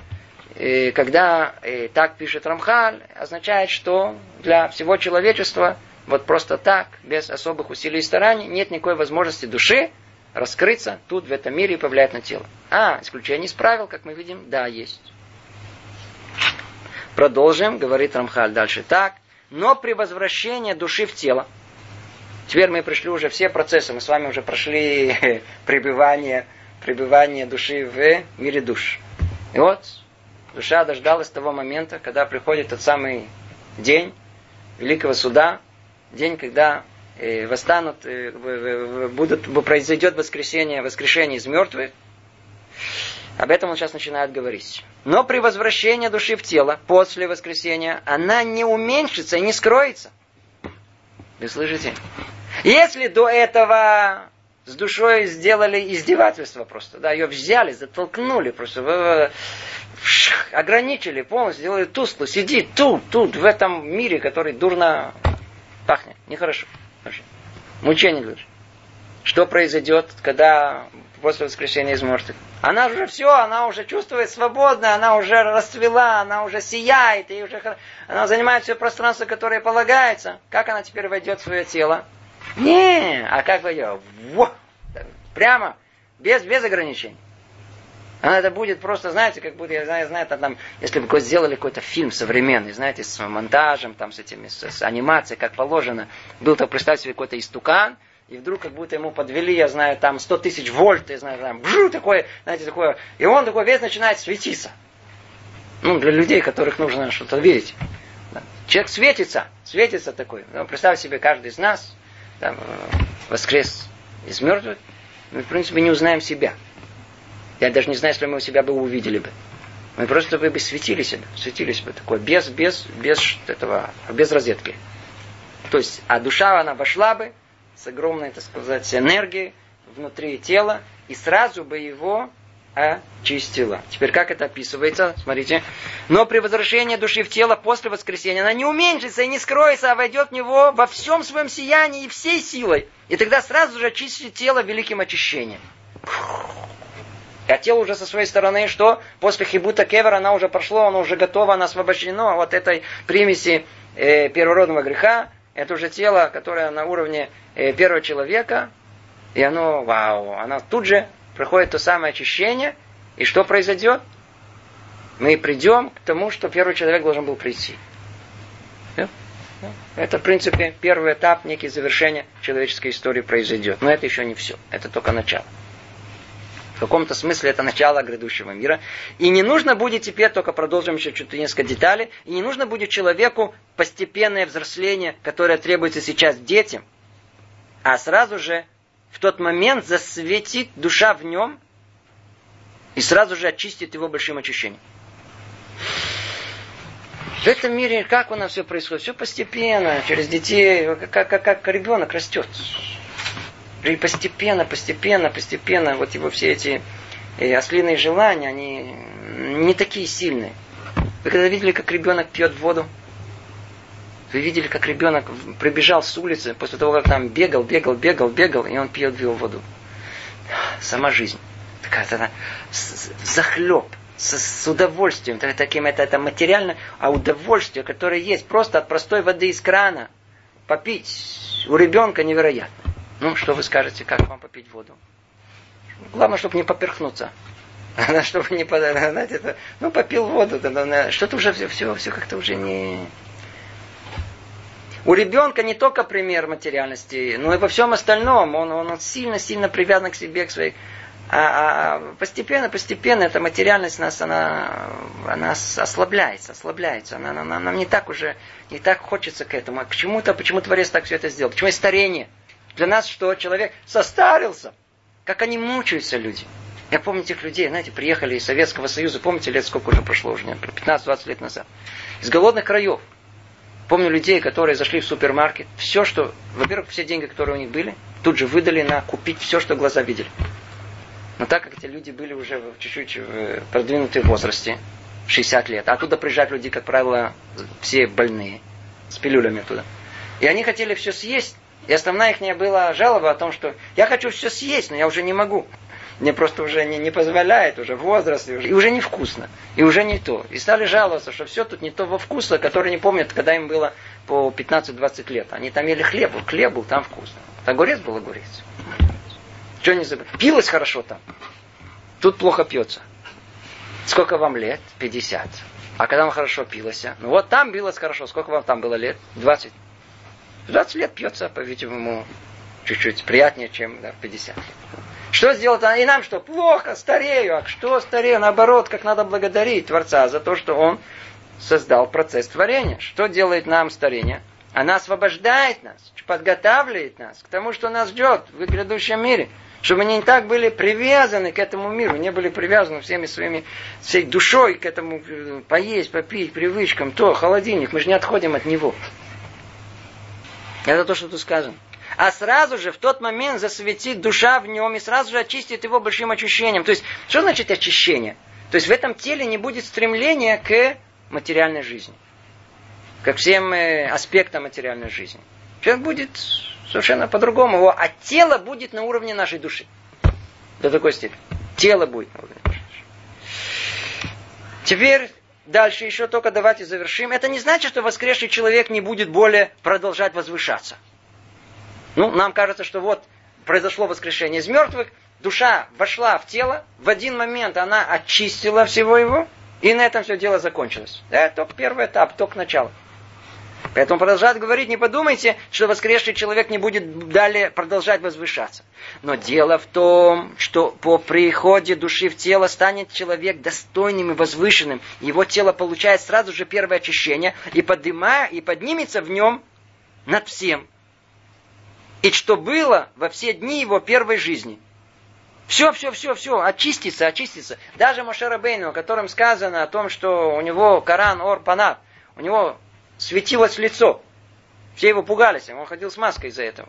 И когда э, так пишет Рамхаль, означает, что для всего человечества вот просто так, без особых усилий и стараний, нет никакой возможности души раскрыться тут, в этом мире, и повлиять на тело. А, исключение из правил, как мы видим, да, есть. Продолжим, говорит Рамхаль дальше так. Но при возвращении души в тело, теперь мы пришли уже все процессы, мы с вами уже прошли пребывание, пребывание души в мире душ. И вот душа дождалась того момента, когда приходит тот самый день Великого Суда, день, когда э, восстанут, э, будут, произойдет воскресение, воскрешение из мертвых. Об этом он сейчас начинает говорить. Но при возвращении души в тело после воскресения она не уменьшится и не скроется. Вы слышите? Если до этого с душой сделали издевательство просто, да, ее взяли, затолкнули, просто ограничили полностью, сделали тускло, сиди тут, тут, в этом мире, который дурно пахнет, нехорошо. Мучение лучше. Что произойдет, когда после воскрешения из мертвых? Она уже все, она уже чувствует свободно, она уже расцвела, она уже сияет, и уже она занимает все пространство, которое полагается. Как она теперь войдет в свое тело? Не, а как войдет? Во! Прямо, без, без ограничений. Она это будет просто, знаете, как будто, я знаю, знаю там, если бы сделали какой-то фильм современный, знаете, с монтажем, там, с этими, с, с анимацией, как положено. Был то, представьте себе, какой-то истукан, и вдруг как будто ему подвели, я знаю, там 100 тысяч вольт, я знаю, там, бжу, такое, знаете, такое, и он такой весь начинает светиться. Ну, для людей, которых нужно что-то видеть. Человек светится, светится такой. Ну, представь себе, каждый из нас там, э, воскрес из мертвых, мы, в принципе, не узнаем себя. Я даже не знаю, если мы себя бы увидели бы. Мы просто бы светили себя, светились бы такое, без, без, без этого, без розетки. То есть, а душа, она вошла бы, с огромной, так сказать, энергией внутри тела, и сразу бы его очистила. Теперь как это описывается? Смотрите. Но при возвращении души в тело после воскресения она не уменьшится и не скроется, а войдет в него во всем своем сиянии и всей силой. И тогда сразу же очистит тело великим очищением. А тело уже со своей стороны, что после хибута кевер она уже прошло, оно уже готово, оно освобождено от этой примеси э, первородного греха. Это уже тело, которое на уровне э, первого человека. И оно, вау, оно тут же проходит то самое очищение, и что произойдет? Мы придем к тому, что первый человек должен был прийти. Это, в принципе, первый этап, некий завершение человеческой истории произойдет. Но это еще не все. Это только начало. В каком-то смысле это начало грядущего мира. И не нужно будет теперь, только продолжим еще чуть несколько деталей, и не нужно будет человеку постепенное взросление, которое требуется сейчас детям, а сразу же в тот момент засветит душа в нем и сразу же очистит его большим очищением. В этом мире как у нас все происходит? Все постепенно, через детей, как, как, как ребенок растет. И постепенно, постепенно, постепенно, вот его все эти э, ослиные желания, они не такие сильные. Вы когда видели, как ребенок пьет воду? Вы видели, как ребенок прибежал с улицы после того, как там бегал, бегал, бегал, бегал, и он пьет воду. Сама жизнь. Такая, захлеб, с, с удовольствием, таким это, это материально, а удовольствие, которое есть просто от простой воды из крана, попить у ребенка невероятно. Ну, что вы скажете, как вам попить воду? Главное, чтобы не поперхнуться. чтобы не знаете, это, ну, попил воду, что-то уже все, все, все как-то уже не, у ребенка не только пример материальности, но и во всем остальном. Он, сильно-сильно привязан к себе, к своей... А, а постепенно, постепенно эта материальность нас, она, она ослабляется, ослабляется. Она, она, нам не так уже, не так хочется к этому. А почему-то, почему Творец так все это сделал? Почему есть старение? Для нас что? Человек состарился. Как они мучаются, люди. Я помню тех людей, знаете, приехали из Советского Союза, помните, лет сколько уже прошло, уже 15-20 лет назад. Из голодных краев. Помню людей, которые зашли в супермаркет, все, что, во-первых, все деньги, которые у них были, тут же выдали на купить все, что глаза видели. Но так как эти люди были уже чуть-чуть в продвинутом возрасте, 60 лет, а оттуда приезжают люди, как правило, все больные, с пилюлями туда. И они хотели все съесть. И основная их была жалоба о том, что я хочу все съесть, но я уже не могу. Мне просто уже не, не позволяет, уже возраст, и уже, и уже невкусно, и уже не то. И стали жаловаться, что все тут не то во вкусно, который не помнят, когда им было по 15-20 лет. Они там ели хлеб, хлеб был там вкусно. Огурец был огурец. Что не забыл? Пилось хорошо там. Тут плохо пьется. Сколько вам лет? 50. А когда вам хорошо пилось? А? Ну вот там билось хорошо. Сколько вам там было лет? 20. 20 лет пьется, по-видимому, чуть-чуть приятнее, чем да, 50 лет. Что сделать? И нам что? Плохо, старею. А что старею? Наоборот, как надо благодарить Творца за то, что Он создал процесс творения. Что делает нам старение? Она освобождает нас, подготавливает нас к тому, что нас ждет в грядущем мире. Чтобы мы не так были привязаны к этому миру, не были привязаны всеми своими, всей душой к этому э, поесть, попить, привычкам, то, холодильник, мы же не отходим от него. Это то, что тут сказано. А сразу же в тот момент засветит душа в нем и сразу же очистит его большим очищением. То есть, что значит очищение? То есть в этом теле не будет стремления к материальной жизни. Ко всем э, аспектам материальной жизни. Человек будет совершенно по-другому. А тело будет на уровне нашей души. До такой степени. Тело будет на уровне нашей души. Теперь дальше еще только давайте завершим. Это не значит, что воскресший человек не будет более продолжать возвышаться. Ну, нам кажется, что вот произошло воскрешение из мертвых, душа вошла в тело, в один момент она очистила всего его, и на этом все дело закончилось. Это только первый этап, только начало. Поэтому продолжает говорить, не подумайте, что воскресший человек не будет далее продолжать возвышаться. Но дело в том, что по приходе души в тело станет человек достойным и возвышенным. Его тело получает сразу же первое очищение и, поднимая, и поднимется в нем над всем. И что было во все дни его первой жизни. Все, все, все, все, очистится, очистится. Даже Мошера Бейну, о котором сказано о том, что у него Коран Ор Панат, у него светилось лицо. Все его пугались, он ходил с маской из-за этого.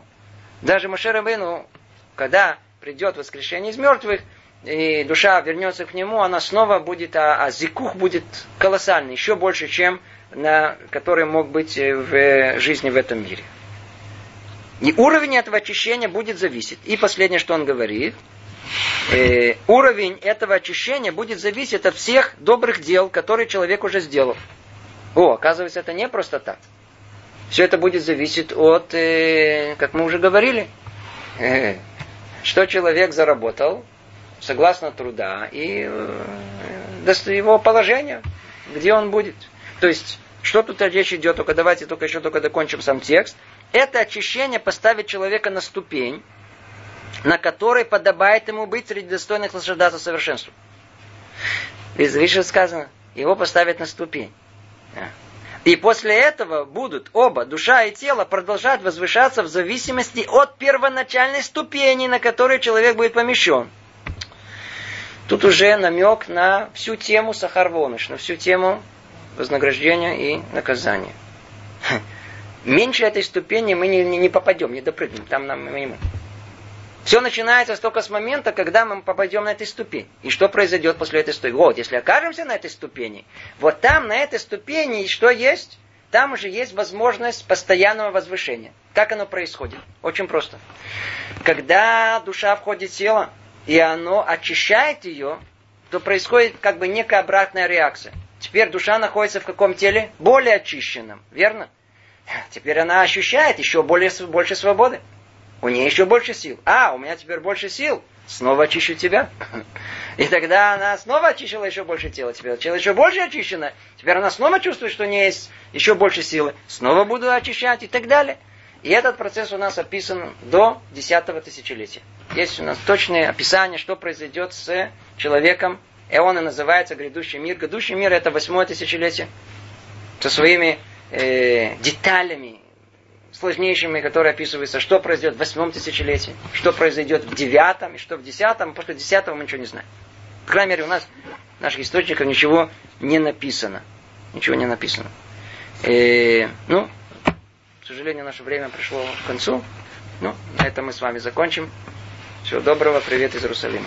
Даже Мошера Бейну, когда придет воскрешение из мертвых, и душа вернется к нему, она снова будет, а, а зикух будет колоссальный, еще больше, чем на, который мог быть в жизни в этом мире. И уровень этого очищения будет зависеть. И последнее, что он говорит, э, уровень этого очищения будет зависеть от всех добрых дел, которые человек уже сделал. О, оказывается, это не просто так. Все это будет зависеть от, э, как мы уже говорили, э, что человек заработал, согласно труда, и э, его положения, где он будет. То есть, что тут речь идет, только давайте только еще только докончим сам текст. Это очищение поставит человека на ступень, на которой подобает ему быть среди достойных наслаждаться совершенством. Видишь, сказано, его поставят на ступень. И после этого будут оба, душа и тело, продолжать возвышаться в зависимости от первоначальной ступени, на которой человек будет помещен. Тут уже намек на всю тему Сахарвоныш, на всю тему вознаграждения и наказания. Меньше этой ступени мы не, не, не попадем, не допрыгнем. Там нам минимум. Все начинается только с момента, когда мы попадем на этой ступень. И что произойдет после этой ступени? Вот, если окажемся на этой ступени, вот там, на этой ступени, что есть? Там уже есть возможность постоянного возвышения. Как оно происходит? Очень просто. Когда душа входит в тело, и оно очищает ее, то происходит как бы некая обратная реакция. Теперь душа находится в каком теле? Более очищенном, верно? Теперь она ощущает еще более, больше свободы. У нее еще больше сил. А, у меня теперь больше сил. Снова очищу тебя. И тогда она снова очищала еще больше тела. Теперь тело еще больше очищено. Теперь она снова чувствует, что у нее есть еще больше силы. Снова буду очищать и так далее. И этот процесс у нас описан до десятого тысячелетия. Есть у нас точное описание, что произойдет с человеком. И он и называется грядущий мир. Грядущий мир это восьмое тысячелетие. Со своими э, деталями, сложнейшими, которые описываются, что произойдет в восьмом тысячелетии, что произойдет в девятом, и что в десятом, после десятого мы ничего не знаем. По крайней мере, у нас в наших источниках ничего не написано. Ничего не написано. И, ну, к сожалению, наше время пришло к концу. Ну, на этом мы с вами закончим. Всего доброго, привет из Иерусалима.